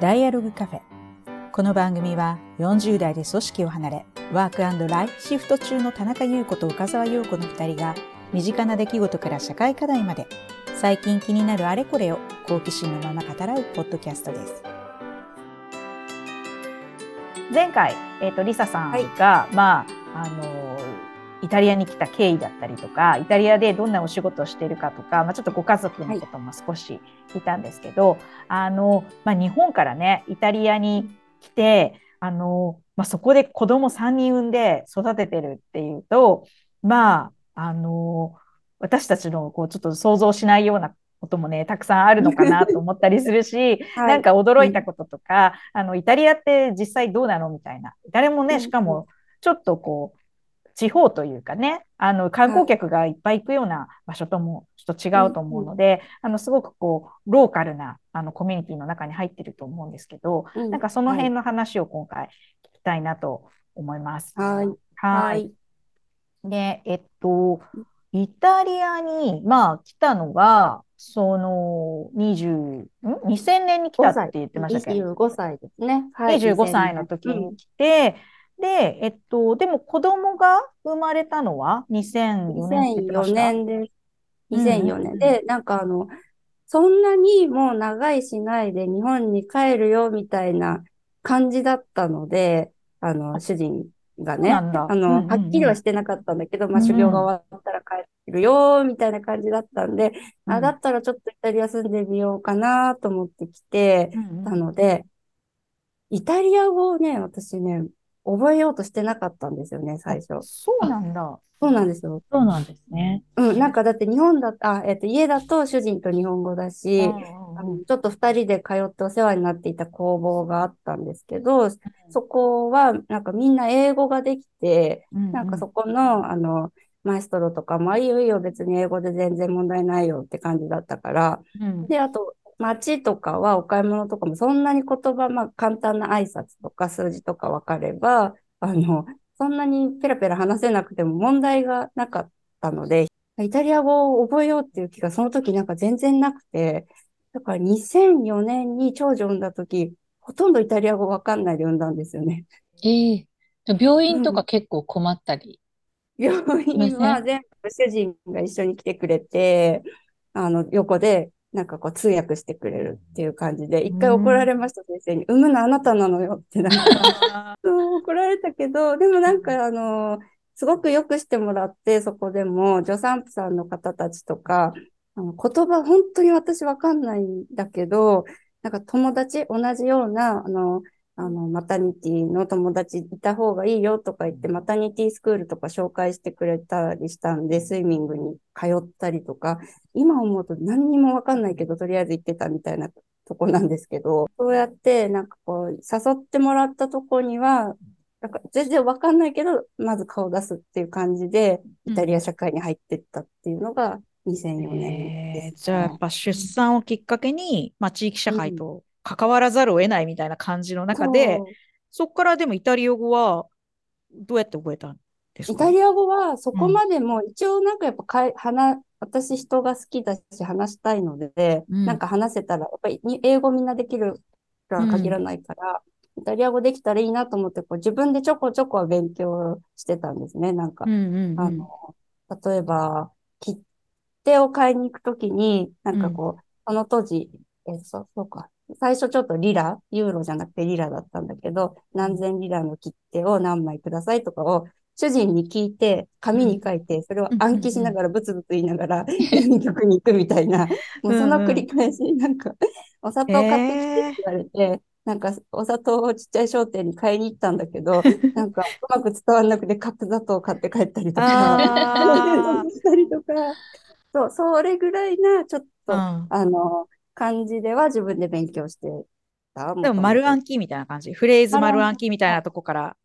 ダイアログカフェ。この番組は40代で組織を離れ、ワークライフシフト中の田中優子と岡沢陽子の2人が、身近な出来事から社会課題まで、最近気になるあれこれを好奇心のまま語らうポッドキャストです。前回、えっ、ー、と、リサさんが、はい、まあ、あの、イタリアに来た経緯だったりとかイタリアでどんなお仕事をしているかとか、まあ、ちょっとご家族のことも少し聞いたんですけど、はい、あのまあ、日本からねイタリアに来てあの、まあ、そこで子供3人産んで育ててるっていうとまああの私たちのこうちょっと想像しないようなこともねたくさんあるのかなと思ったりするし、はい、なんか驚いたこととか、うん、あのイタリアって実際どうなのみたいな。誰もねしかもちょっとこう地方というかね、あの観光客がいっぱい行くような場所ともちょっと違うと思うので、うん、あのすごくこうローカルなあのコミュニティの中に入ってると思うんですけど、うん、なんかその辺の話を今回聞きたいなと思います。はい。はい。で、えっと、イタリアに、まあ、来たのが、その、20、ん ?2000 年に来たって言ってましたっけ ?25 歳ですね。はい、25歳の時に来て、で、えっと、でも子供が生まれたのは2004年って2004年です。2004年。で、なんかあの、そんなにもう長いしないで日本に帰るよみたいな感じだったので、あの、主人がね、あの、はっきりはしてなかったんだけど、まあ、修行が終わったら帰るよ、みたいな感じだったんで、うん、あ、だったらちょっとイタリア住んでみようかなと思ってきて、たので、イタリア語をね、私ね、覚えようとしてなかったんですよね、最初。そうなんだ。そうなんですよ。そうなんですね。うん、なんかだって日本だあ、えっと、家だと主人と日本語だし、あのちょっと二人で通ってお世話になっていた工房があったんですけど、そこはなんかみんな英語ができて、うんうん、なんかそこの、あの、マエストロとかも、あ、いいよいいよ、別に英語で全然問題ないよって感じだったから、うん、で、あと、街とかはお買い物とかもそんなに言葉、まあ簡単な挨拶とか数字とか分かれば、あの、そんなにペラペラ話せなくても問題がなかったので、イタリア語を覚えようっていう気がその時なんか全然なくて、だから2004年に長女産んだ時、ほとんどイタリア語わかんないで産んだんですよね。ええ。ー、病院とか結構困ったり、うん、病院は全部主人が一緒に来てくれて、あの、横でなんかこう通訳してくれるっていう感じで、一回怒られました、先生に。産むのあなたなのよってなんか。怒られたけど、でもなんかあの、すごくよくしてもらって、そこでも、助産婦さんの方たちとか、あの言葉本当に私わかんないんだけど、なんか友達、同じような、あの、あの、マタニティの友達いた方がいいよとか言って、マタニティスクールとか紹介してくれたりしたんで、スイミングに通ったりとか、今思うと何にもわかんないけど、とりあえず行ってたみたいなとこなんですけど、そうやって、なんかこう、誘ってもらったとこには、なんか全然わかんないけど、まず顔出すっていう感じで、イタリア社会に入ってったっていうのが2004年です、ね、えー、じゃあやっぱ出産をきっかけに、まあ地域社会と関わらざるを得ないみたいな感じの中で、そこからでもイタリア語はどうやって覚えたんですか？イタリア語はそこまでも、一応なんかやっぱかい、話、私人が好きだし話したいので、うん、なんか話せたら、やっぱり英語みんなできるとは限らないから、うん、イタリア語できたらいいなと思って、こう自分でちょこちょこは勉強してたんですね。なんか、うんうんうん、あの、例えば、切手を買いに行くときに、なんかこう、その当時、えそう、そうか、最初ちょっとリラ、ユーロじゃなくてリラだったんだけど、何千リラの切手を何枚くださいとかを主人に聞いて、紙に書いて、それを暗記しながらブツブツ言いながら、郵局に行くみたいな、もうその繰り返し、なんか、お砂糖買ってきてって言われて、なんか、お砂糖をちっちゃい商店に買いに行ったんだけど、なんか、うまく伝わんなくて、カップ砂糖を買って帰ったりとか、したりとか、そう、それぐらいな、ちょっと、うん、あの、感じでは自分で勉強してた？でも丸暗記みたいな感じ。フレーズ丸暗記みたいなとこから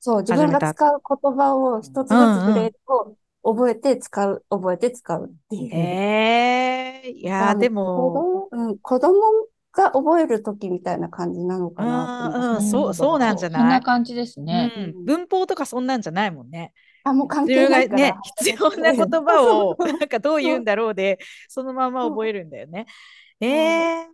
そう、自分が使う言葉を一つずつフレーズを覚えて使う、うんうん、覚えて使うっていう。ええー、いやでも。うん、子供が覚えるときみたいな感じなのかなうん、そう、そうなんじゃない？そんな感じですね、うん。文法とかそんなんじゃないもんね。あ、もう関係ないね、必要な言葉を、なんかどう言うんだろうで、そのまま覚えるんだよね。ええ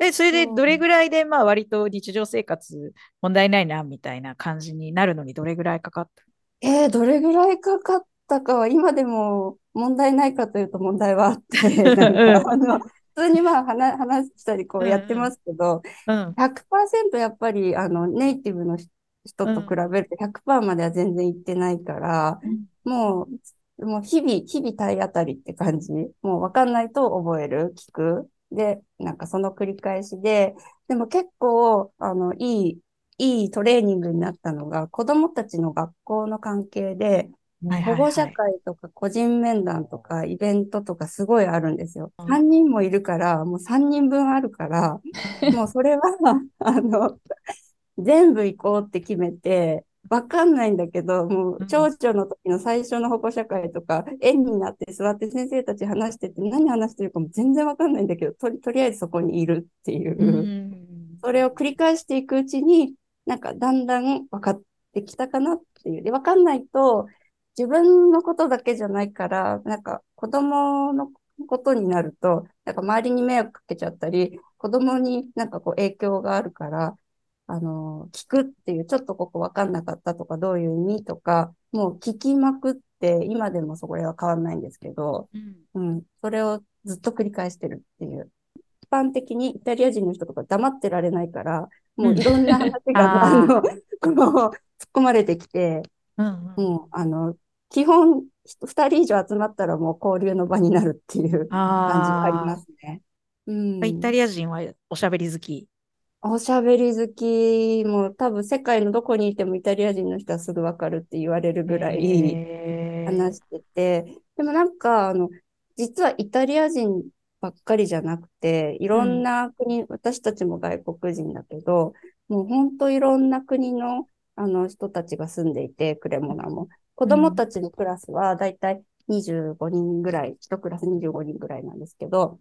ー、で、それでどれぐらいで、まあ割と日常生活問題ないな、みたいな感じになるのにどれぐらいかかった？えー、どれぐらいかかったかは今でも問題ないかというと問題はあって、なんかあの、普通にまあ話話したりこうやってますけど、うん。うん、100%やっぱりあのネイティブの人と比べると100%までは全然いってないから、うん、もう、もう日々、日々体当たりって感じ。もうわかんないと覚える、聞く。で、なんかその繰り返しで、でも結構、あの、いい、いいトレーニングになったのが、子供たちの学校の関係で、保護者会とか個人面談とかイベントとかすごいあるんですよ。うん、3人もいるから、もう3人分あるから、もうそれは、あの、全部行こうって決めて、わかんないんだけど、もう、町長の時の最初の保護者会とか、円になって座って先生たち話してて、何話してるかも全然わかんないんだけど、とりとりあえずそこにいるっていう、それを繰り返していくうちに、なんかだんだん分かってきたかなっていう。で、わかんないと、自分のことだけじゃないから、なんか子供のことになると、なんか周りに迷惑かけちゃったり、子供になんかこう影響があるから、あの、聞くっていう、ちょっとここわかんなかったとか、どういう意味とか、もう聞きまくって、今でもそこれは変わんないんですけど、うん、うん、それをずっと繰り返してるっていう。一般的にイタリア人の人とか黙ってられないから、もういろんな話が、あの、こう、突っ込まれてきて、うんうん、もう、あの、基本、二人以上集まったらもう交流の場になるっていう感じがありますね。うん、イタリア人はおしゃべり好きおしゃべり好きも多分世界のどこにいてもイタリア人の人はすぐわかるって言われるぐらい話してて、でもなんかあの、実はイタリア人ばっかりじゃなくて、いろんな国、うん、私たちも外国人だけど、もう本当いろんな国のあの人たちが住んでいて、クレモナも。子供たちのクラスはだいたい25人ぐらい、1クラス25人ぐらいなんですけど、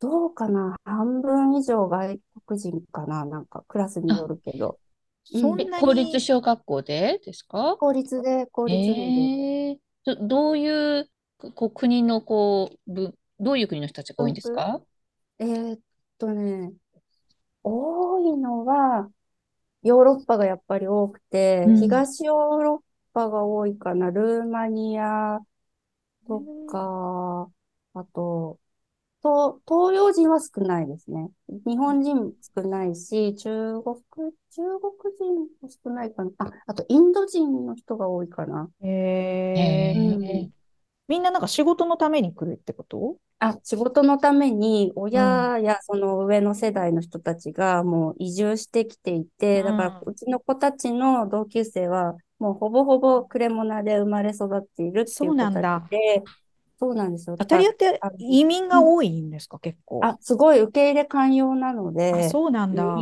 どうかな？半分以上外国人かな？なんかクラスによるけど。そんなに？公立小学校で？ですか？公立で、公立で。えー、どどういうこう国のこうぶ、どういう国の人たちが多いんですか？えー、っとね、多いのは、ヨーロッパがやっぱり多くて、うん、東ヨーロッパが多いかな、ルーマニアとか、あと、東、東洋人は少ないですね。日本人少ないし、中国、中国人も少ないかな。あ、あとインド人の人が多いかな。へえ、うん、みんななんか仕事のために来るってこと？あ、仕事のために親やその上の世代の人たちがもう移住してきていて、うん、だからうちの子たちの同級生はもうほぼほぼクレモナで生まれ育っているっていう子たちで、そうなんですよ。イタリアって移民が多いんですか、うん、結構。あ、すごい受け入れ寛容なので。あ、そうなんだ。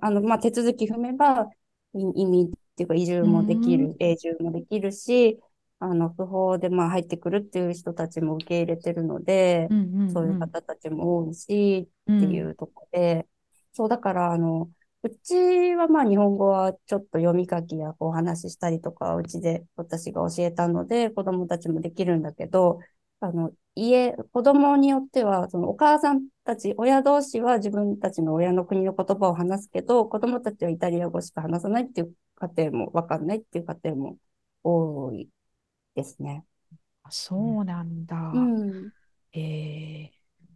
あの、まあ、手続き踏めば、移民っていうか移住もできる、永住もできるし、あの、不法でまあ入ってくるっていう人たちも受け入れてるので、うんうんうん、そういう方たちも多いし、っていうところで、うん、そう、だから、あの、うちはまあ日本語はちょっと読み書きやお話ししたりとか、うちで私が教えたので、子供たちもできるんだけど、あの、家、子供によっては、そのお母さんたち、親同士は自分たちの親の国の言葉を話すけど、子供たちはイタリア語しか話さないっていう家庭も、わかんないっていう家庭も多いですね。そうなんだ。うん、えー、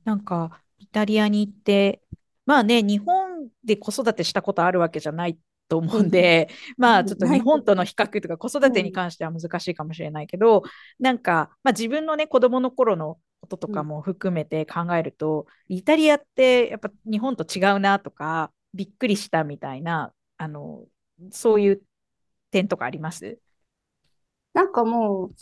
なんか、イタリアに行って、まあね、日本で子育てしたことあるわけじゃないと思うんで、うん、まあちょっと日本との比較とか子育てに関しては難しいかもしれないけど、うん、なんか、まあ、自分のね子供の頃のこととかも含めて考えると、うん、イタリアってやっぱ日本と違うなとかびっくりしたみたいなあのそういう点とかあります？なんかもう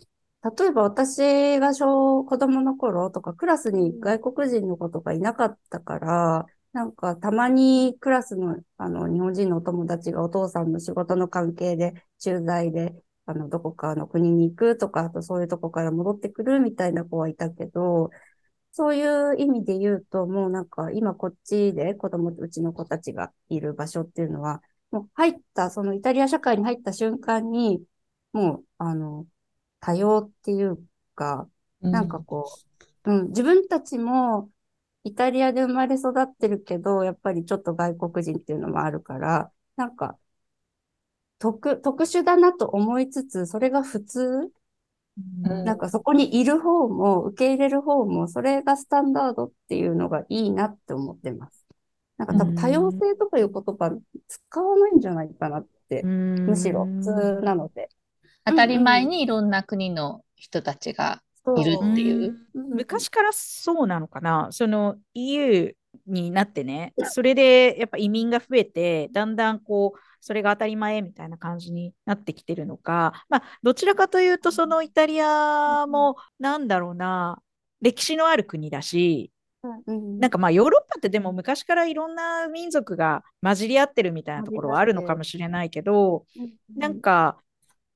例えば私が小子供の頃とかクラスに外国人の子とかいなかったから、なんか、たまにクラスの、あの、日本人のお友達がお父さんの仕事の関係で、駐在で、あの、どこかの国に行くとか、あとそういうとこから戻ってくるみたいな子はいたけど、そういう意味で言うと、もうなんか、今こっちで子供、うちの子たちがいる場所っていうのは、もう入った、そのイタリア社会に入った瞬間に、もう、あの、多様っていうか、なんかこう、うん、うん、自分たちも、イタリアで生まれ育ってるけど、やっぱりちょっと外国人っていうのもあるから、なんか、特、特殊だなと思いつつ、それが普通、うん、なんかそこにいる方も、受け入れる方も、それがスタンダードっていうのがいいなって思ってます。なんか多分多様性とかいう言葉使わないんじゃないかなって、むしろ普通なので。当たり前にいろんな国の人たちがいるっていう？昔からそうなのかな？その EU になってね、それでやっぱ移民が増えて、だんだんこう、それが当たり前みたいな感じになってきてるのか、まあ、どちらかというと、そのイタリアも、なんだろうな、歴史のある国だし、なんかまあヨーロッパってでも昔からいろんな民族が混じり合ってるみたいなところはあるのかもしれないけど、なんか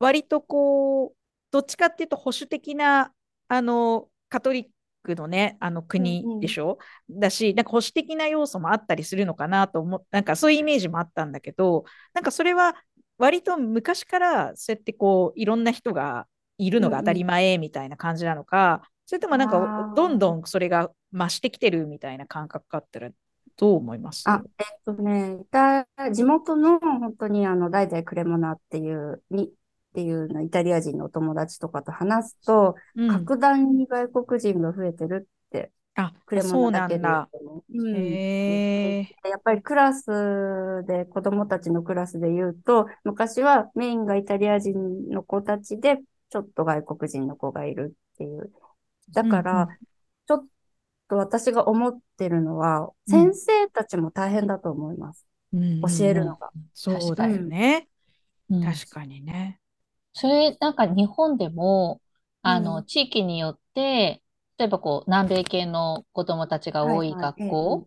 割とこうどっちかっていうと保守的なあのカトリックのねあの国でしょ、うん。うん、だしなんか保守的な要素もあったりするのかなと思っなんかそういうイメージもあったんだけどなんかそれは割と昔からそうやってこういろんな人がいるのが当たり前みたいな感じなのか、うんうん、それともなんかどんどんそれが増してきてるみたいな感覚があったらどう思います？あ、えっとね、地元の本当にあの代々クレモナっていうにっていうのイタリア人のお友達とかと話すと、うん、格段に外国人が増えてるって、あ、クレモナだけで。うん、へやっぱりクラスで、子供たちのクラスで言うと、昔はメインがイタリア人の子たちで、ちょっと外国人の子がいるっていう。だから、うんうん、ちょっと私が思ってるのは、先生たちも大変だと思います。うん、教えるのが。そうだよね。確かにね。それ、なんか日本でも、あの、地域によって、例えばこう、南米系の子供たちが多い学校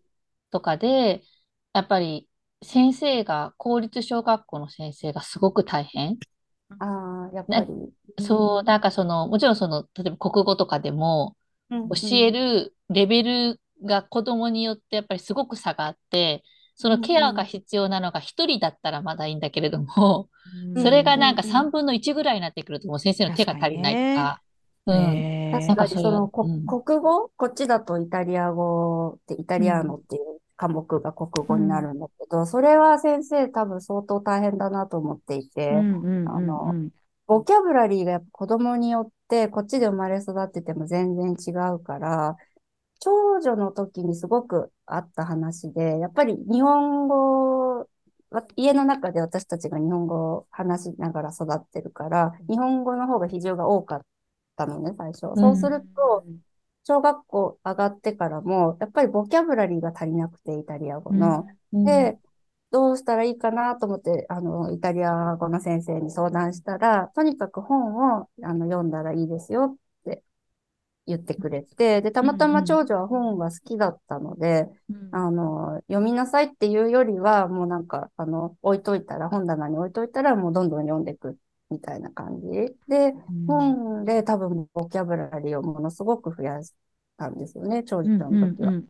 とかで、やっぱり先生が、公立小学校の先生がすごく大変。ああ、やっぱり。そう、なんかその、もちろんその、例えば国語とかでも、教えるレベルが子供によってやっぱりすごく差があって、そのケアが必要なのが1人だったらまだいいんだけれども、それがなんか3分の1ぐらいになってくるともう先生の手が足りないとか。うん、確かにその、うん、国語こっちだとイタリア語ってイタリアーノっていう科目が国語になるんだけど、うん、それは先生多分相当大変だなと思っていて、あの、ボキャブラリーがやっぱ子供によってこっちで生まれ育ってても全然違うから、長女の時にすごくあった話で、やっぱり日本語、家の中で私たちが日本語を話しながら育ってるから、日本語の方が比重が多かったのね、最初。そうすると、小学校上がってからも、やっぱりボキャブラリーが足りなくて、イタリア語の。で、どうしたらいいかなと思って、あの、イタリア語の先生に相談したら、とにかく本をあの読んだらいいですよ言ってくれて、で、たまたま長女は本が好きだったので、うん。うん、あの、読みなさいっていうよりは、もうなんか、あの、置いといたら、本棚に置いといたら、もうどんどん読んでいくみたいな感じ。で、うん、本で多分、ボキャブラリーをものすごく増やしたんですよね、長女の時は。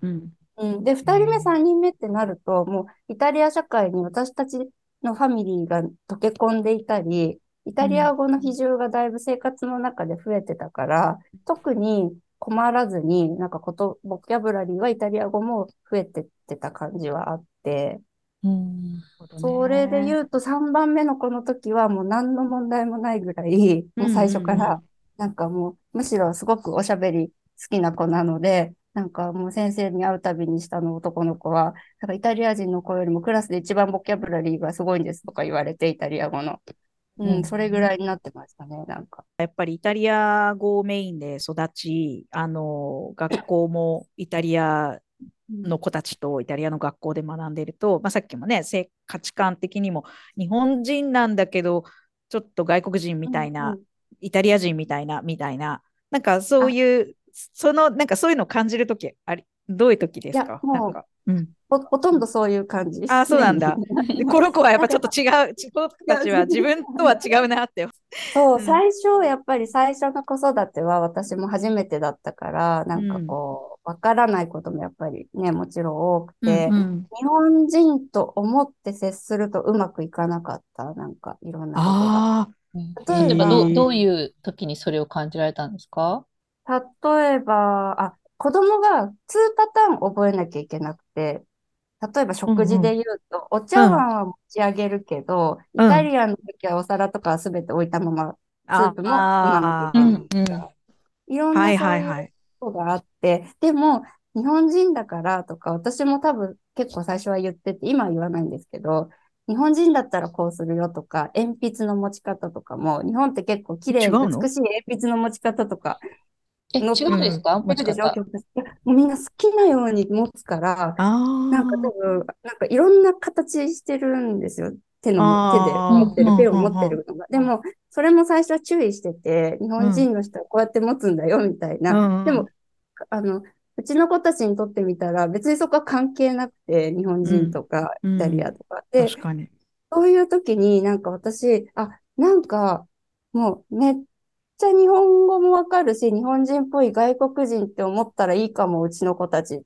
うん、で、二人目、三人目ってなると、もう、イタリア社会に私たちのファミリーが溶け込んでいたり、イタリア語の比重がだいぶ生活の中で増えてたから、特に困らずに、なんかこと、ボキャブラリーはイタリア語も増えてってた感じはあって、うん、それで言うと3番目の子の時はもう何の問題もないぐらい、もう最初からなんかもうむしろすごくおしゃべり好きな子なので、なんかもう先生に会うたびに下の男の子は、なんかイタリア人の子よりもクラスで一番ボキャブラリーがすごいんですとか言われて、イタリア語の。うん、それぐらいになってましたね、なんか。やっぱりイタリア語メインで育ち、あの、学校もイタリアの子たちとイタリアの学校で学んでいると、まあ、さっきもね、価値観的にも日本人なんだけど、ちょっと外国人みたいな、うんうん、イタリア人みたいな、みたいな、なんかそういう、その、なんかそういうのを感じるときあり、どういう時ですか？なんか、うん、ほほとんどそういう感じ。ああ、そうなんだ。この子はやっぱちょっと違う、この子たちは自分とは違うなって。そう、うん、最初、やっぱり最初の子育ては私も初めてだったから、なんかこう、わ、うん、からないこともやっぱりね、もちろん多くて、うんうん、日本人と思って接するとうまくいかなかった、なんかいろんなことが。例えばど、どういう時にそれを感じられたんですか？例えば、あ、子供が2パターン覚えなきゃいけなくて、例えば食事で言うと、うん。うん、お茶碗は持ち上げるけど、うん、イタリアンの時はお皿とかは全て置いたまま、スープも飲まなきゃいけない。いろんなことがあって、はいはいはい、でも、日本人だからとか、私も多分結構最初は言ってて、今は言わないんですけど、日本人だったらこうするよとか、鉛筆の持ち方とかも、日本って結構綺麗に美しい鉛筆の持ち方とかえ、違うんですか？持ち方。もうみんな好きなように持つから、なんか多分、なんかいろんな形してるんですよ。手の、手で持ってる、ペンを持ってるのが。でも、それも最初は注意してて、日本人の人はこうやって持つんだよ、みたいな。でも、あの、うちの子たちにとってみたら、別にそこは関係なくて、日本人とか、イタリアとか。で、そういう時になんか私、あ、なんか、もうめっちゃ日本語もわかるし、日本人っぽい外国人って思ったらいいかも、うちの子たちっ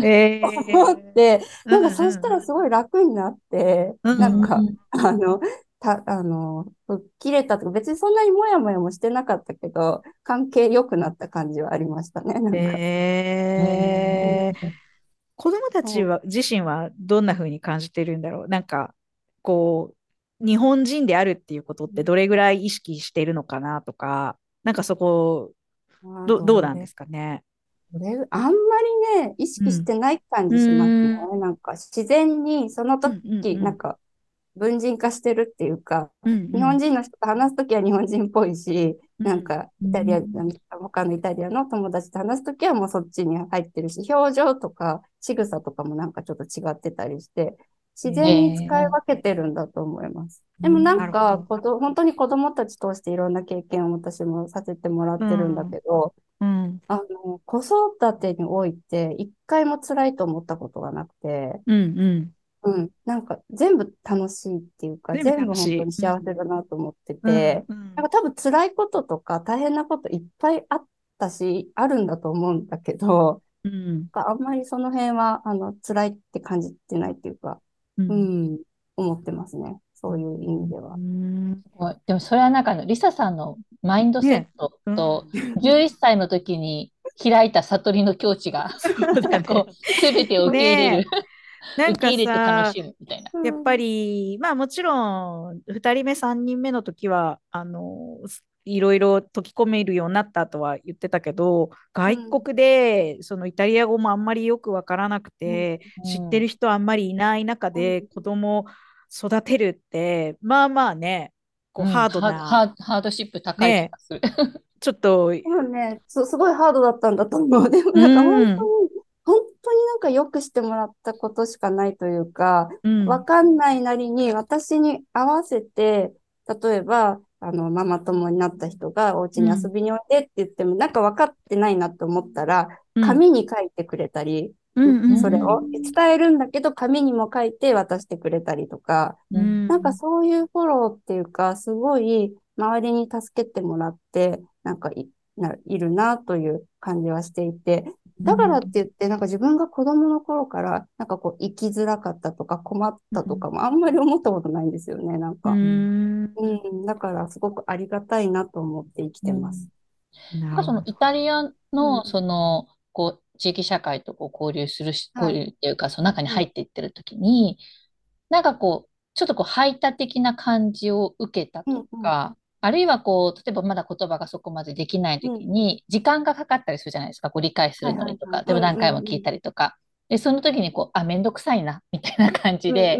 て。思って、なんかそしたらすごい楽になって、なんか、あの、た、あの、切れたとか、別にそんなにもやもやもしてなかったけど、関係良くなった感じはありましたね。なんか。えー、子供たちは、自身はどんな風に感じてるんだろう？なんか、こう、日本人であるっていうことってどれぐらい意識してるのかなとか、なんかそこ、どどうなんですかね？あんまりね、意識してない感じしますね。うん、なんか自然にその時、うんうんうん、なんか文人化してるっていうか、うんうん、日本人の人と話すときは日本人っぽいし、うん、なんかイタリア、うん、他のイタリアの友達と話すときはもうそっちに入ってるし、表情とか仕草とかもなんかちょっと違ってたりして、自然に使い分けてるんだと思います。でもなんか、こど。本当に子供たち通していろんな経験を私もさせてもらってるんだけど、うん、あの子育てにおいて一回も辛いと思ったことがなくて、うんうん。うん、なんか全部楽しいっていうか、全部本当に幸せだなと思ってて、うんうん、なんか多分辛いこととか大変なこといっぱいあったし、あるんだと思うんだけど、うん、あんまりその辺はあの辛いって感じてないっていうか、うん、うん、思ってますね。そういう意味では。でもそれはなんかのリサさんのマインドセットと、11歳の時に開いた悟りの境地が、こう、すべてを受け入れる。なんかさ、やっぱり、まあもちろん、2人目、3人目の時は、あの、いろいろ解き込めるようになったとは言ってたけど、外国でそのイタリア語もあんまりよくわからなくて、うん、知ってる人あんまりいない中で子供育てるって、まあまあね、こうハードな、うん、ハードシップ高い気がする。ね、ちょっと。でもねす、すごいハードだったんだと思う。でもなんか本当に、うん、本当になんかよくしてもらったことしかないというか、わ、かんないなりに私に合わせて、例えば、あの、ママ友になった人がお家に遊びにおいでって言っても、うん、なんか分かってないなと思ったら、紙に書いてくれたり、うん、それを伝えるんだけど、紙にも書いて渡してくれたりとか、うん、なんかそういうフォローっていうか、すごい周りに助けてもらって、なんかいいるなという感じはしていて、だからって言って、なんか自分が子供の頃から、なんかこう、生きづらかったとか困ったとかもあんまり思ったことないんですよね、なんか。うん、だからすごくありがたいなと思って生きてます。うん、そのイタリアの、その、こう、地域社会とこう交流するし、交流っていうか、その中に入っていってる時に、なんかこう、ちょっとこう排他的な感じを受けたとか、あるいはこう、例えばまだ言葉がそこまでできないときに、時間がかかったりするじゃないですか、こう理解するのにとか、でも何回も聞いたりとか。で、その時にこう、あ、めんどくさいな、みたいな感じで、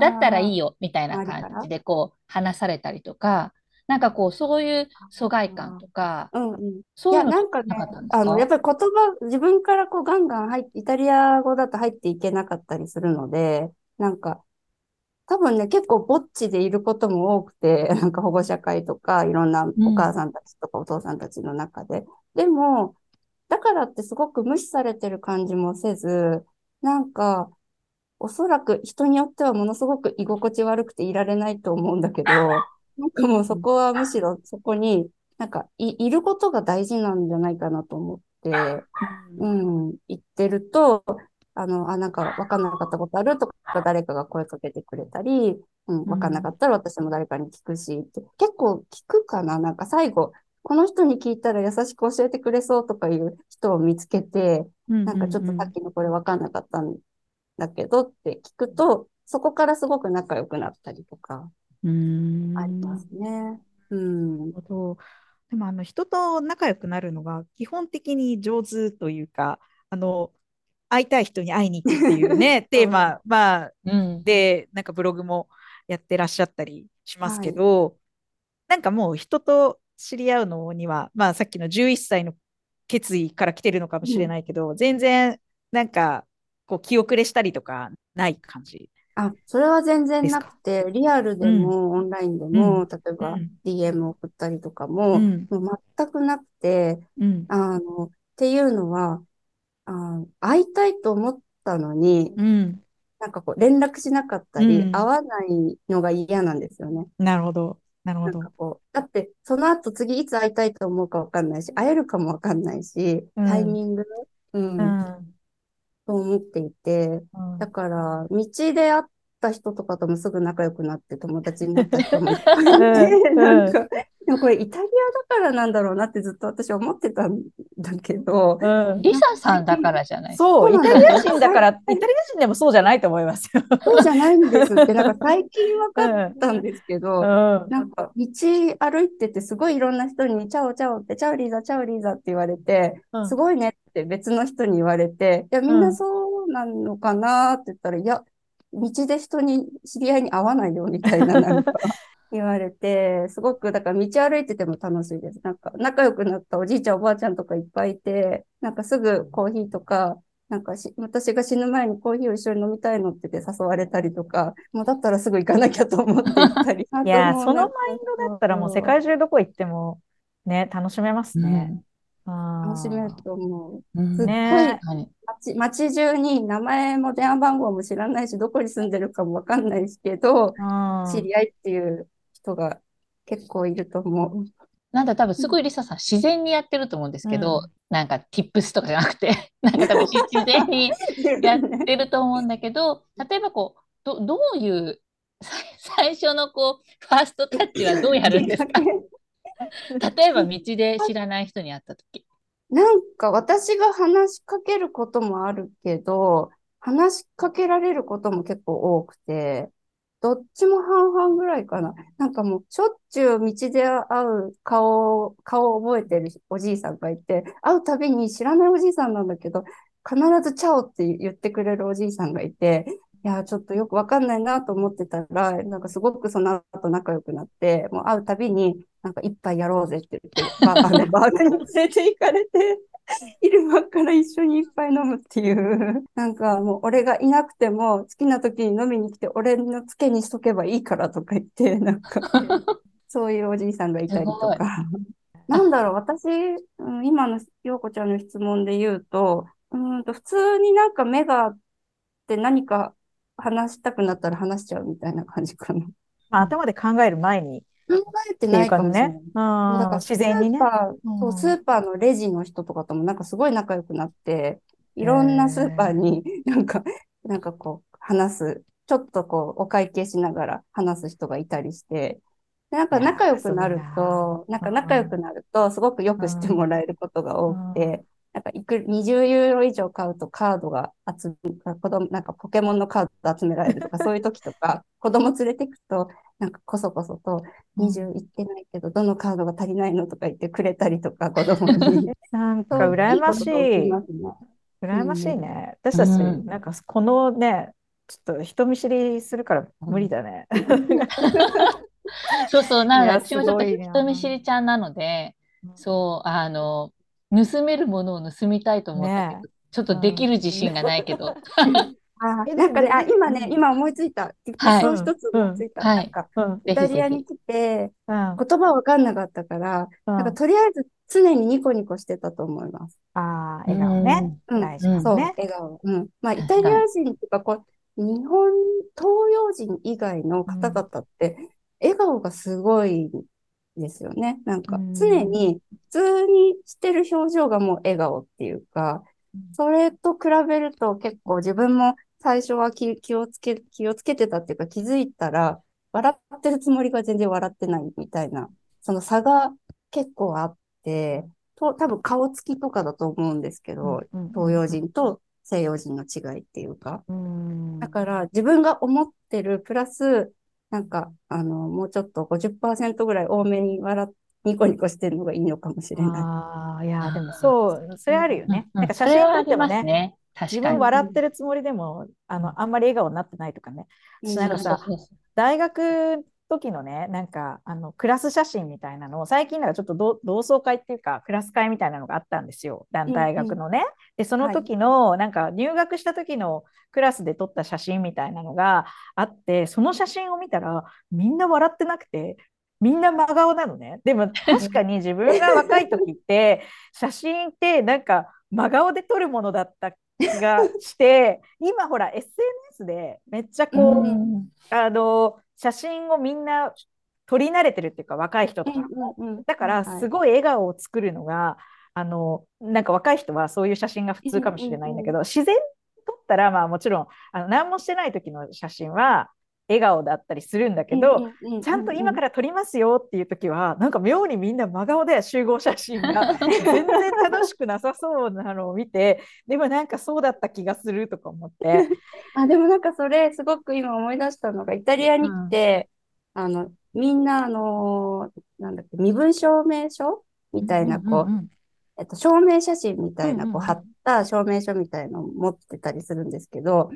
だったらいいよ、みたいな感じでこう、話されたりとか、なんかこう、そういう疎外感とか、うんうん、そういうのなんか、ね、あの、やっぱり言葉、自分からこうガンガン入って、イタリア語だと入っていけなかったりするので、なんか、多分ね、結構ぼっちでいることも多くて、なんか保護者会とか、いろんなお母さんたちとかお父さんたちの中で。うん、でも、だからってすごく無視されてる感じもせず、なんか、おそらく人によってはものすごく居心地悪くていられないと思うんだけど、なんかもうそこはむしろそこに、なんかいいることが大事なんじゃないかなと思って、うん、言ってると、あの、あ、なんか分かんなかったことあるとか、誰かが声かけてくれたり、うん、分かんなかったら私も誰かに聞くし、結構聞くかな？なんか最後、この人に聞いたら優しく教えてくれそうとかいう人を見つけて、なんかちょっとさっきのこれ分かんなかったんだけどって聞くと、そこからすごく仲良くなったりとか、ありますね。うん。でもあの人と仲良くなるのが基本的に上手というか、あの会いたい人に会いに行くっていうね、テーマ、まあ、うん、で、なんかブログもやってらっしゃったりしますけど、はい、なんかもう人と知り合うのには、まあさっきの11歳の決意から来てるのかもしれないけど、うん、全然なんかこう気遅れしたりとかない感じあ、それは全然なくて、リアルでも、オンラインでも、例えば DM 送ったりとかも、もう全くなくて、あの、っていうのは、あ会いたいと思ったのに、なんかこう、連絡しなかったり、会わないのが嫌なんですよね。なるほど。なるほど。こうだって、その後次いつ会いたいと思うかわかんないし、会えるかもわかんないし、タイミング、うん、と思っていて、うん、だから、道で会った人とかともすぐ仲良くなって友達になった人もいっぱいいて、なんか、でもこれイタリアだからなんだろうなってずっと私は思ってたんだけど、うん、リサさんだからじゃない。そう、イタリア人だから、イタリア人でもそうじゃないと思いますよ。そうじゃないんですって、なんか最近分かったんですけど、うん、なんか道歩いててすごいいろんな人にチャオチャオって、チャオリーザ、チャオリーザって言われて、うん、すごいねって別の人に言われて、いや、みんなそうなのかなって言ったら、いや、道で人に知り合いに会わないよみたいななんか 言われて、すごく、だから道歩いてても楽しいです。なんか仲良くなったおじいちゃんおばあちゃんとかいっぱいいて、なんかすぐコーヒーとか、なんかし私が死ぬ前にコーヒーを一緒に飲みたいのって言って誘われたりとか、もうだったらすぐ行かなきゃと思って行ったり。いや、そのマインドだったらもう世界中どこ行ってもね、楽しめますね。うん、楽しめると思う。すっごい、ね、街街中に名前も電話番号も知らないし、どこに住んでるかもわかんないしけど、知り合いっていう人が結構いると思う。なんだ、多分すごいリサさん、自然にやってると思うんですけど、うん、なんか tips とかじゃなくて、なんか多分自然にやってると思うんだけど、例えばこう、どどういう、最初のこう、ファーストタッチはどうやるんですか？例えば道で知らない人に会った時。なんか私が話しかけることもあるけど、話しかけられることも結構多くて、どっちも半々ぐらいかな。なんかもう、しょっちゅう道で会う顔、顔を覚えてるおじいさんがいて、会うたびに知らないおじいさんなんだけど、必ずチャオって言ってくれるおじいさんがいて、いや、ちょっとよくわかんないなと思ってたら、なんかすごくその後仲良くなって、もう会うたびに、なんか一杯やろうぜって言って、バーバーに連れて行かれて、昼間から一緒に一杯飲むっていう、なんかもう俺がいなくても好きな時に飲みに来て俺のつけにしとけばいいからとか言って、なんか そういうおじいさんがいたりとか。なんだろう、私、うん、今の陽子ちゃんの質問で言うと、うんと普通になんか目があって何か話したくなったら話しちゃうみたいな感じかな。まあ、頭で考える前に考えてないかもしれない。ね、だから自然にね。そう、スーパーのレジの人とかともなんかすごい仲良くなって、いろんなスーパーになんか、なんかこう話す、ちょっとこうお会計しながら話す人がいたりして、なんか仲良くなると、なんか仲良くなると、すごくよくしてもらえることが多くて、なんかいく20ユーロ以上買うとカードが集め、子供、なんかポケモンのカード集められるとか、そういう時とか、子供連れてくと、なんかこそこそと20いってないけど、どのカードが足りないのとか言ってくれたりとか、子供に。なんか羨ましい。い羨ましいね。私たち、なんかこのね、ちょっと人見知りするから無理だね。そうそう、なんか私もちょっと人見知りちゃんなので、そう、あの、盗めるものを盗みたいと思ったけど、ね、ちょっとできる自信がないけど。あなんかね、あ、今ね、今思いついた。はい、そう一つ思いついた。うん、なんか、うん、イタリアに来て、うん、言葉わかんなかったから、なんかとりあえず常にニコニコしてたと思います。ああ、笑顔ね。うん、大事、ね、そう、笑顔。うん。まあ、イタリア人とか、こう、日本、東洋人以外の方々って、笑顔がすごいですよね。なんか、常に、普通にしてる表情がもう笑顔っていうか、それと比べると結構自分も最初は気気をつけ、気をつけてたっていうか気づいたら、笑ってるつもりが全然笑ってないみたいな、その差が結構あって、と多分顔つきとかだと思うんですけど、東洋人と西洋人の違いっていうか。だから自分が思ってるプラス、なんか、あの、もうちょっと50%ぐらい多めに笑って、ニコニコしてるのがいいのかもしれない。ああ、いや、でもそう、それあるよね。なんか写真を見てもね、自分笑ってるつもりでも、あの、あんまり笑顔になってないとかね。なんかさ、大学時のね、なんか、あの、クラス写真みたいなのを、最近なんかちょっと同窓会っていうか、クラス会みたいなのがあったんですよ。大学のね。うんうん、で、その時の、はい、なんか、入学した時のクラスで撮った写真みたいなのがあって、その写真を見たら、みんな笑ってなくて、みんな真顔なのね。でも確かに自分が若い時って、写真ってなんか真顔で撮るものだった気 がして、今ほら SNS でめっちゃこう、うん、あの、写真をみんな撮り慣れてるっていうか若い人とか、うんだからすごい笑顔を作るのが、あのなんか若い人はそういう写真が普通かもしれないんだけど、自然撮ったらまあもちろんあの何もしてない時の写真は笑顔だったりするんだけど、ちゃんと今から撮りますよっていう時はなんか妙にみんな真顔で集合写真が 全然楽しくなさそうなのを見てでもなんかそうだった気がするとか思って。あでもなんかそれすごく今思い出したのがイタリアに来て、うん、あのみんなあのなんだっけ身分証明書みたいなこう、うんうんうん、えっと、証明写真みたいなこう貼った証明書みたいのを持ってたりするんですけど、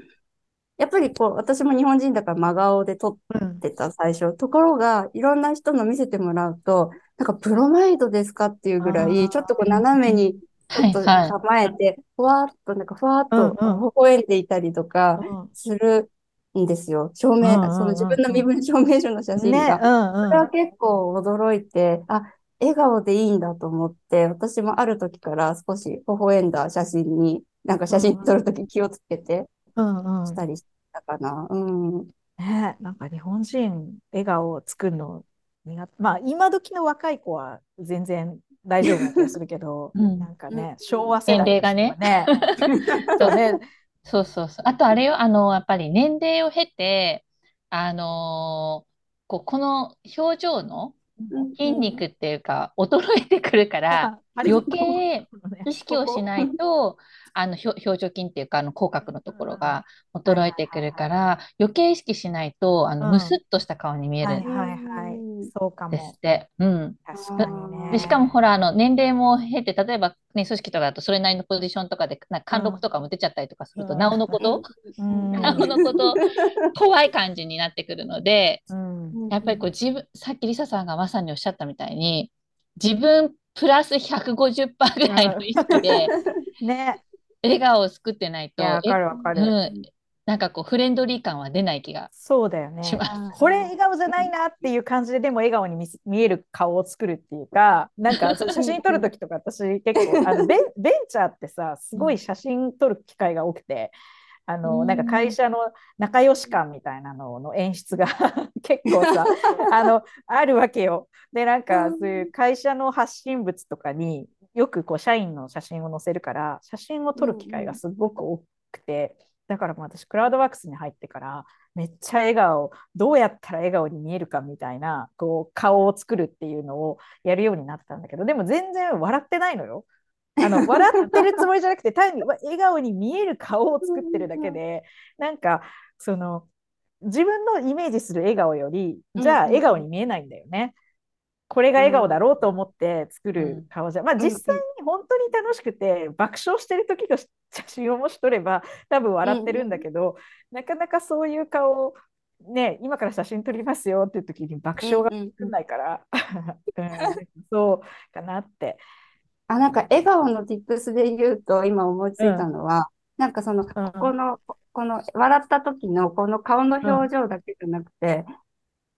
やっぱりこう、私も日本人だから真顔で撮ってた最初。うん、ところが、いろんな人の見せてもらうと、なんかプロマイドですかっていうぐらい、ちょっとこう斜めにちょっと構えて、ふわっと、なんかふわっと微笑んでいたりとかするんですよ。証明、その自分の身分証明書の写真が。それは結構驚いて、あ、笑顔でいいんだと思って、私もある時から少し微笑んだ写真に、なんか写真撮るとき気をつけて、したりしたかな。うん、うん、ねなんか日本人、笑顔を作るの苦手。まあ、今時の若い子は全然大丈夫な気がするけど、うん、なんかね、昭和世代、ね、年齢がね。そうね。そうそうそう。あとあれよ、あの、やっぱり年齢を経て、あのー、こうこの表情の筋肉っていうか、衰えてくるから、余計意識をしないと、あの表情筋っていうかあの口角のところが衰えてくるから、余計意識しないとあの、むすっとした顔に見えるん。ですって。うん、確かにね、でしかもほらあの年齢も経て例えば、ね、組織とかだとそれなりのポジションとかでな貫禄とかも出ちゃったりとかすると、なおのこと、なおのこと？怖い感じになってくるので、やっぱりこう自分さっきりささんがまさにおっしゃったみたいに自分プラス150%ぐらいの意識で、ね、笑顔を作ってないと、わかるわかる、うん。なんかこうフレンドリー感は出ない気がそうだよね。これ笑顔じゃないなっていう感じででも笑顔に見 見える顔を作るっていうか、なんか 写真撮る時とか私結構あのベンベンチャーってさすごい写真撮る機会が多くて。あのなんか会社の仲良し感みたいなのの演出が 結構さ あのあるわけよ。でなんかそういう会社の発信物とかによくこう社員の写真を載せるから写真を撮る機会がすごく多くて、だからもう私クラウドワークスに入ってからめっちゃ笑顔どうやったら笑顔に見えるかみたいなこう顔を作るっていうのをやるようになったんだけどでも全然笑ってないのよ。あの笑ってるつもりじゃなくて単に笑顔に見える顔を作ってるだけでなんかその自分のイメージする笑顔よりじゃあ笑顔に見えないんだよね。これが笑顔だろうと思って作る顔じゃ、まあ実際に本当に楽しくて爆笑してる時の写真をもし撮れば多分笑ってるんだけど、なかなかそういう顔をね今から写真撮りますよっていう時に爆笑が作んないから、うん、そうかなって。あなんか笑顔の tips で言うと今思いついたのは、うん、なんかその、ここのこの笑った時のこの顔の表情だけじゃなくて、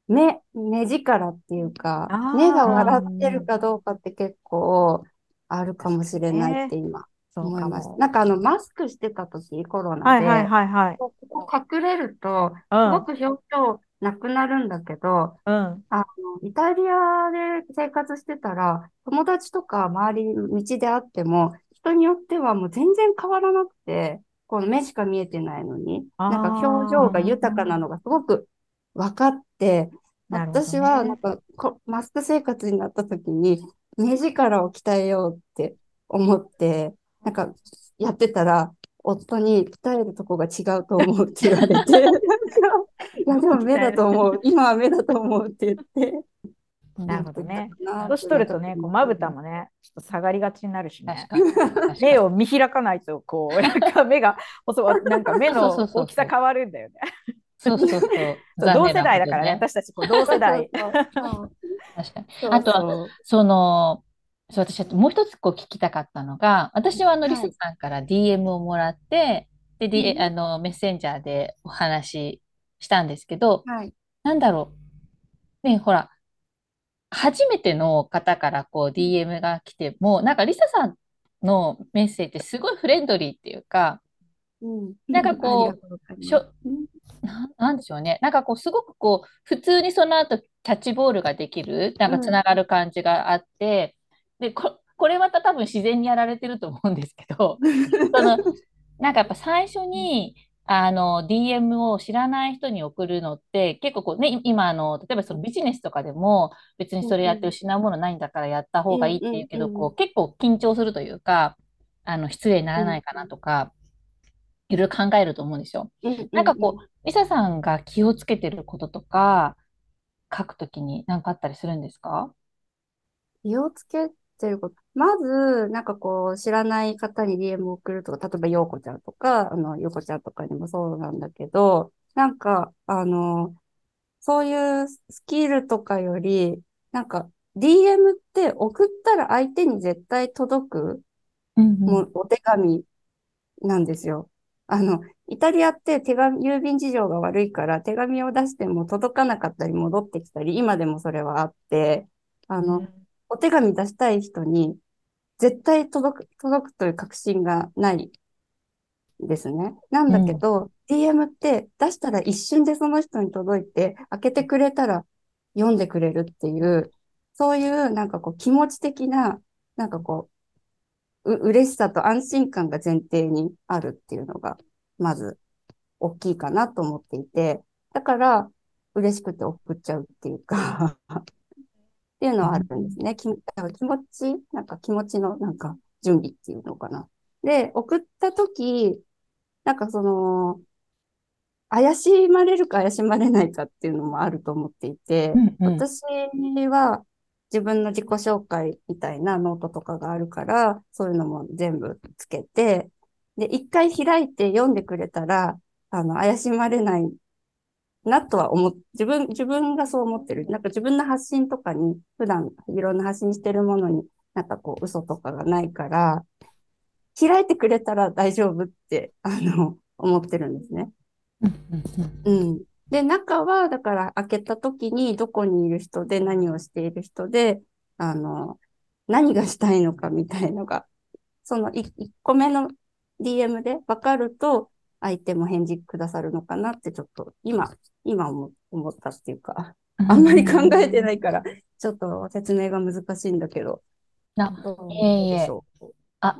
目、目力っていうか、目が笑ってるかどうかって結構あるかもしれないって今思いました。なんかあの、マスクしてた時、コロナで、はいはいはいはい、ここ隠れると、すごく表情なくなるんだけど、うん、あの、イタリアで生活してたら、友達とか周り道であっても、人によってはもう全然変わらなくて、この目しか見えてないのに、なんか表情が豊かなのがすごく分かって、私はなんかマスク生活になった時に、目力を鍛えようって思って、なんかやってたら、夫に鍛えるとこが違うと思うって言われて、い や、でも目だと思う。今は目だと思うって言って。なるほどね。年取るとね、こうまぶたもね、ちょっと下がりがちになるしね。目を見開かないと、こう、なんか目が細、なんか目の大きさ変わるんだよね。そうそうそう。同世代だからね、私たちこう同世代。確かに。あとは、その、そう私もう一つこう聞きたかったのが、私はあのリサさんから DM をもらって、で、D あのメッセンジャーでお話ししたんですけど、はい、なんだろう。ね、ほら、初めての方からこう DM が来ても、なんかリサさんのメッセージってすごいフレンドリーっていうか、うん、なんかこう、しょななんでしょうね。なんかこう、すごくこう、普通にその後キャッチボールができる、なんかつながる感じがあって、でここれまた多分自然にやられてると思うんですけど そのなんかやっぱ最初にあの DM を知らない人に送るのって結構こうね今あの例えばそのビジネスとかでも別にそれやって失うものないんだからやった方がいいっていうけど、こう結構緊張するというかあの失礼にならないかなとか、いろいろ考えると思うんですよ。なんかこうリサさんが気をつけてることとか書くときに何かあったりするんですか？気をつけてること。まず、なんかこう、知らない方に DM を送るとか、例えば、ようこちゃんとか、あの、よこちゃんとかにもそうなんだけど、なんか、あの、そういうスキルとかより、なんか、DM って送ったら相手に絶対届く、もうお手紙なんですよ。あの、イタリアって手紙、郵便事情が悪いから手紙を出しても届かなかったり戻ってきたり、今でもそれはあって、あの、お手紙出したい人に絶対届く、届くという確信がないですね。なんだけど、うん、DM って出したら一瞬でその人に届いて、開けてくれたら読んでくれるっていう、そういうなんかこう気持ち的な、なんかこう、う嬉しさと安心感が前提にあるっていうのが、まず大きいかなと思っていて、だから嬉しくて送っちゃうっていうかっていうのはあるんですね。気気持ち、なんか気持ちのなんか準備っていうのかな。で、送ったとき、なんかその、怪しまれるか怪しまれないかっていうのもあると思っていて、うんうん、私は自分の自己紹介みたいなノートとかがあるから、そういうのも全部つけて、で、一回開いて読んでくれたら、あの、怪しまれないなとは思っ、自分、自分がそう思ってる。なんか自分の発信とかに、普段いろんな発信してるものに、なんかこう嘘とかがないから、開いてくれたら大丈夫って、あの、思ってるんですね。うん。で、中は、だから開けた時にどこにいる人で何をしている人で、あの、何がしたいのかみたいのが、その 1, 1個目の DM で分かると、相手も返事くださるのかなってちょっと今、今思ったっていうか、あんまり考えてないから、ちょっと説明が難しいんだけど。な、いえいえ。あ、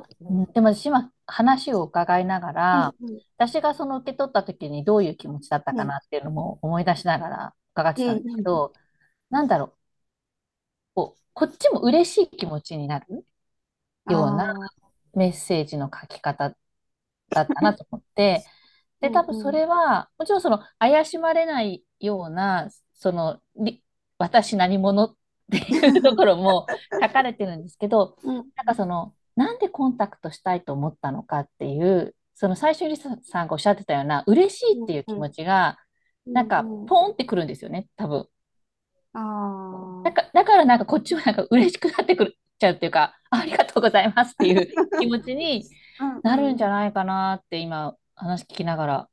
でも私今話を伺いながら、うんうん、私がその受け取った時にどういう気持ちだったかなっていうのも思い出しながら伺ってたんですけど、うんうん、なんだろう。こう、こっちも嬉しい気持ちになるようなメッセージの書き方だったなと思って、で、多分それは、もちろんその怪しまれないような、その、私何者っていうところも 書かれてるんですけど、うん、なんかその、なんでコンタクトしたいと思ったのかっていう、その最初にさんがおっしゃってたような、嬉しいっていう気持ちが、なんか、ポンってくるんですよね、多分。あだかだからなんかこっちはなんか嬉しくなってくるちゃうっていうか、ありがとうございますっていう気持ちになるんじゃないかなって今話聞きながら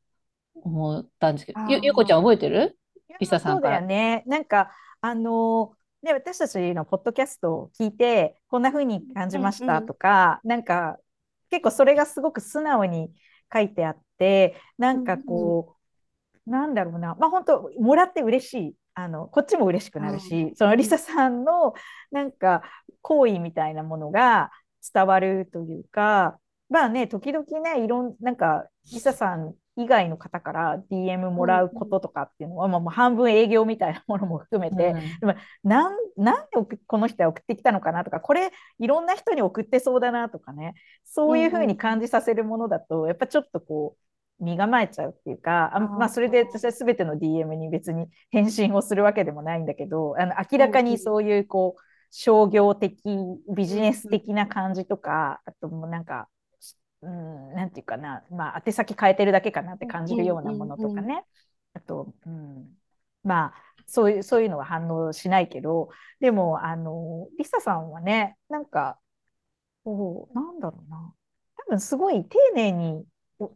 思ったんですけど、ゆゆこちゃん覚えてる？リサさんから。そうだよね。なんか、あのね、私たちのポッドキャストを聞いて、こんな風に感じましたとか、うん。うん、なんか、結構それがすごく素直に書いてあって、なんかこう、うんうん、なんだろうな、まあ本当、もらって嬉しい。あのこっちも嬉しくなるし、そのリサさんのなんか行為みたいなものが伝わるというか、まあね、時々ね、いろん、なんか、リサさん以外の方から DM もらうこととかっていうのは、うん、まあ、もう半分営業みたいなものも含めて、うん、でもなんなんでこの人は送ってきたのかなとかこれいろんな人に送ってそうだなとかね。そういうふうに感じさせるものだと、やっぱちょっとこう身構えちゃうっていうかあまあ、それで私は全ての DM に別に返信をするわけでもないんだけどあの明らかにそういうこう商業的ビジネス的な感じとかあともうなんかうん、なんていうかな、まあ、宛先変えてるだけかなって感じるようなものとかね、あと、うん、まあそういうそういうのは反応しないけどでもあのリサさんはねなんかおなんだろうな。多分すごい丁寧に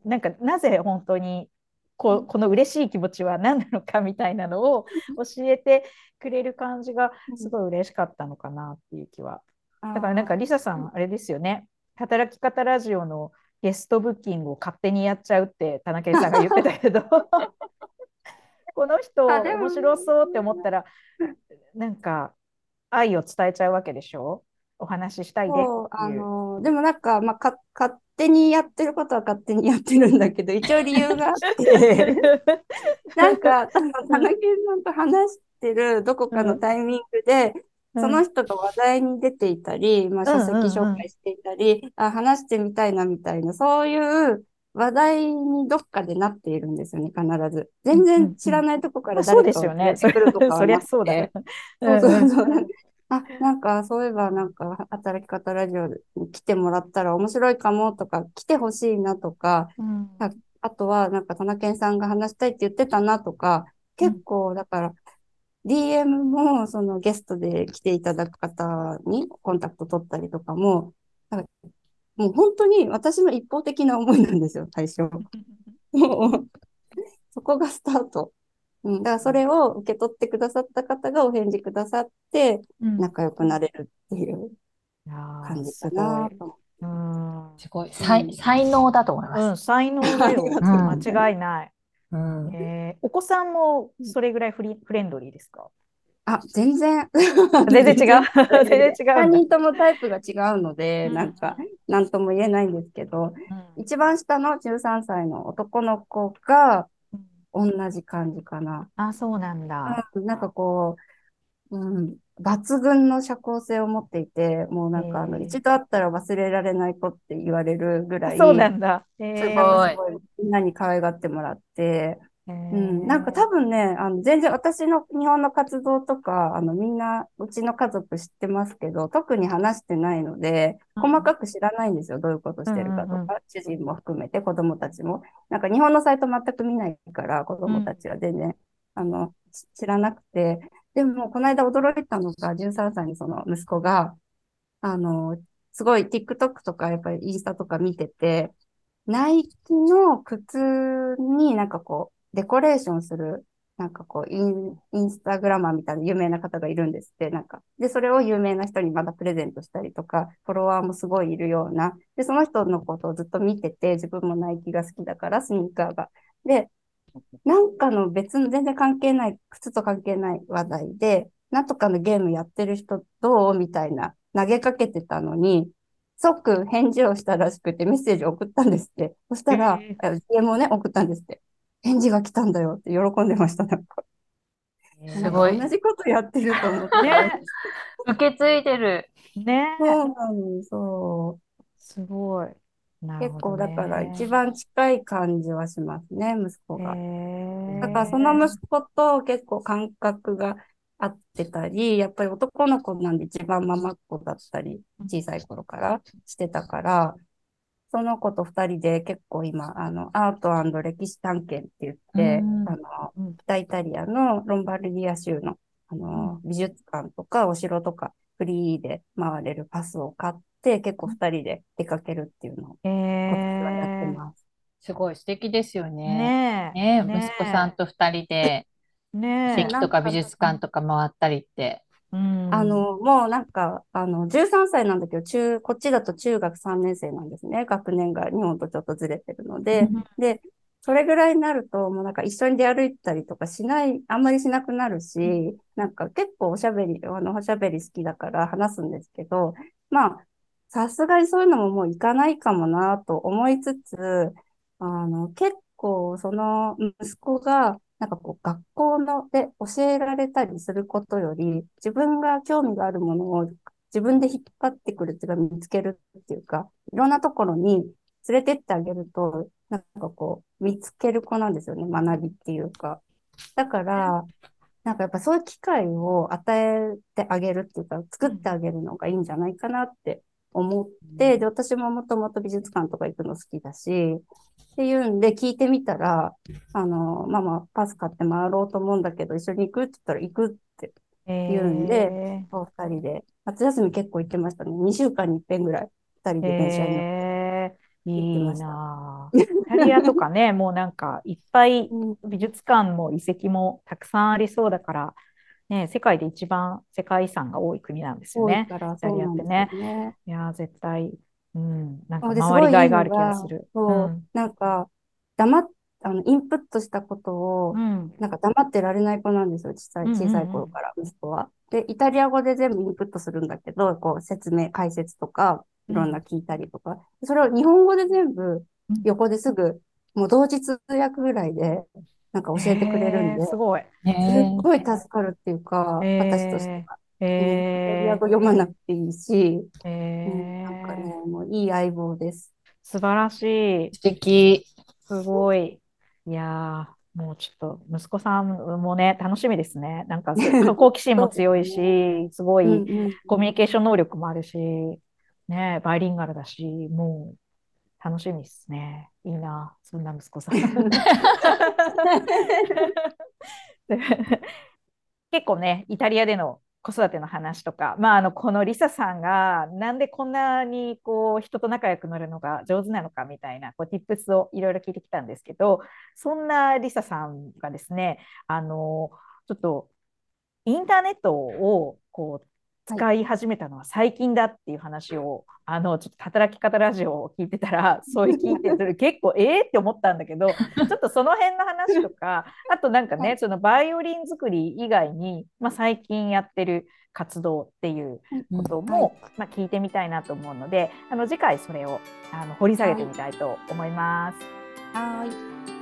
なんかなぜ本当にここの嬉しい気持ちは何なのかみたいなのを 教えてくれる感じがすごい嬉しかったのかなっていう気は。だからなんかリサさんあれですよね働き方ラジオのゲストブッキングを勝手にやっちゃうって田中さんが言ってたけど。この人面白そうって思ったらなんか愛を伝えちゃうわけでしょ？お話ししたいであのでもなんか、まあ、か勝手にやってることは勝手にやってるんだけど一応理由があって。なんか田中さんと話してるどこかのタイミングで、うんその人が話題に出ていたり、まあ、書籍紹介していたり、あ、話してみたいなみたいな、そういう話題にどっかでなっているんですよね、必ず。全然知らないとこから誰かが出てくるとかはなくて。そうですよね。そうそうそう。あ、なんか、そういえば、なんか、働き方ラジオに来てもらったら面白いかもとか、来てほしいなとか、うん、ああとは、なんか、田中さんが話したいって言ってたなとか、結構、だから、DM も、そのゲストで来ていただく方にコンタクト取ったりとかも、かもう本当に私の一方的な思いなんですよ、最初。もう、そこがスタート。うん、だからそれを受け取ってくださった方がお返事くださって、仲良くなれるっていう感じかなと。うん、すごい才才能だと思います。うん、才能だよ。間違いない。うん、えー、お子さんもそれぐらいフリフレンドリーですか？あ、全然。全然違う。全然違う。3 人ともタイプが違うので、うん、なんか、なんとも言えないんですけど、うん、一番下の13歳の男の子が、同じ感じかな。あ、そうなんだ。なんかこう、うん、抜群の社交性を持っていて、もうなんかあの、一度会ったら忘れられない子って言われるぐらい、そうなんだ。すごい。みんなに可愛がってもらって、うん、なんか多分ね、あの全然私の日本の活動とか、あのみんなうちの家族知ってますけど、特に話してないので、細かく知らないんですよ。どういうことしてるかとか、主人も含めて子供たちも。なんか日本のサイト全く見ないから子供たちは全然、うん、あの知らなくて、でも、この間驚いたのが、13歳のその息子が、あの、すごい TikTok とか、やっぱりインスタとか見てて、ナイキの靴になんかこう、デコレーションする、なんかこうイン、インスタグラマーみたいな有名な方がいるんですって、なんか。で、それを有名な人にまだプレゼントしたりとか、フォロワーもすごいいるような。で、その人のことをずっと見てて、自分もナイキが好きだから、スニーカーが。で、なんかの別の全然関係ない、靴と関係ない話題で、なんとかのゲームやってる人どうみたいな投げかけてたのに、即返事をしたらしくてメッセージを送ったんですって。そしたら、えー、DM をね、送ったんですって。返事が来たんだよって喜んでました、なんか。すごい。同じことやってると思って。ね、受け継いでる。ね。そうなんです、そう。すごい。結構だから一番近い感じはしますね、息子が。だからその息子と結構感覚が合ってたり、やっぱり男の子なんで一番ママっ子だったり、小さい頃からしてたから、その子と二人で結構今、あの、アート歴史探検って言って、あの、北イタリアのロンバルディア州の、あの、美術館とかお城とかフリーで回れるパスを買って、結構二人で出かけるっていうのを、今年はやってます。すごい素敵ですよね。ねね息子さんと二人で、ね席とか美術館とか回ったりって。うん、あの、もうなんか、あの、13歳なんだけど、中、こっちだと中学3年生なんですね。学年が日本とちょっとずれてるので。で、それぐらいになると、もうなんか一緒に出歩いたりとかしない、あんまりしなくなるし、なんか結構おしゃべり、あの、おしゃべり好きだから話すんですけど、まあ、さすがにそういうのももういかないかもなと思いつつ、あの、結構その息子がなんかこう学校ので教えられたりすることより自分が興味があるものを自分で引っ張ってくるっていうか見つけるっていうかいろんなところに連れてってあげるとなんかこう見つける子なんですよね学びっていうか。だからなんかやっぱそういう機会を与えてあげるっていうか作ってあげるのがいいんじゃないかなって思って、で、私ももともと美術館とか行くの好きだし、っていうんで聞いてみたら、あの、ママパス買って回ろうと思うんだけど、一緒に行くって言ったら行くって言うんで、えー、二人で、夏休み結構行ってましたね。2週間に一遍ぐらい、二人で電車に乗って。えー、いいなイタリアとかね、もうなんかいっぱい美術館も遺跡もたくさんありそうだから、ね、世界で一番世界遺産が多い国なんですよね。イタリアってね。ねいや、絶対、うん、なんか回りがいがある気がする。そう、うん、なんか、黙っあの、インプットしたことを、うん、なんか黙ってられない子なんですよ、小さい、小さい頃から、息子は。で、イタリア語で全部インプットするんだけど、こう、説明、解説とか、いろんな聞いたりとか、うん、それを日本語で全部、横ですぐ、もう同時通訳ぐらいで、なんか教えてくれるんで、すごい。すっごい助かるっていうか、私としては。えー、読まなくていいし、えー、なんかね、もういい相棒です。素晴らしい。素敵。すごい。いやもうちょっと息子さんもね、楽しみですね。なんか好奇心も強いし、すごいコミュニケーション能力もあるし、ね、バイリンガルだし、もう楽しみですね。いいな、そんな息子さん。結構ね、イタリアでの子育ての話とか、まあ、あのこのリサさんがなんでこんなにこう人と仲良くなるのが上手なのかみたいなこう tips をいろいろ聞いてきたんですけどそんなリサさんがですねあのちょっとインターネットをこう使い始めたのは最近だっていう話を、あのちょっと働き方ラジオを聞いてたら そういう聞いてる結構ええって思ったんだけど ちょっとその辺の話とかあとなんかね、そのバイオリン作り以外に、まあ、最近やってる活動っていうことも、まあ、聞いてみたいなと思うのであの次回それをあの掘り下げてみたいと思います。はい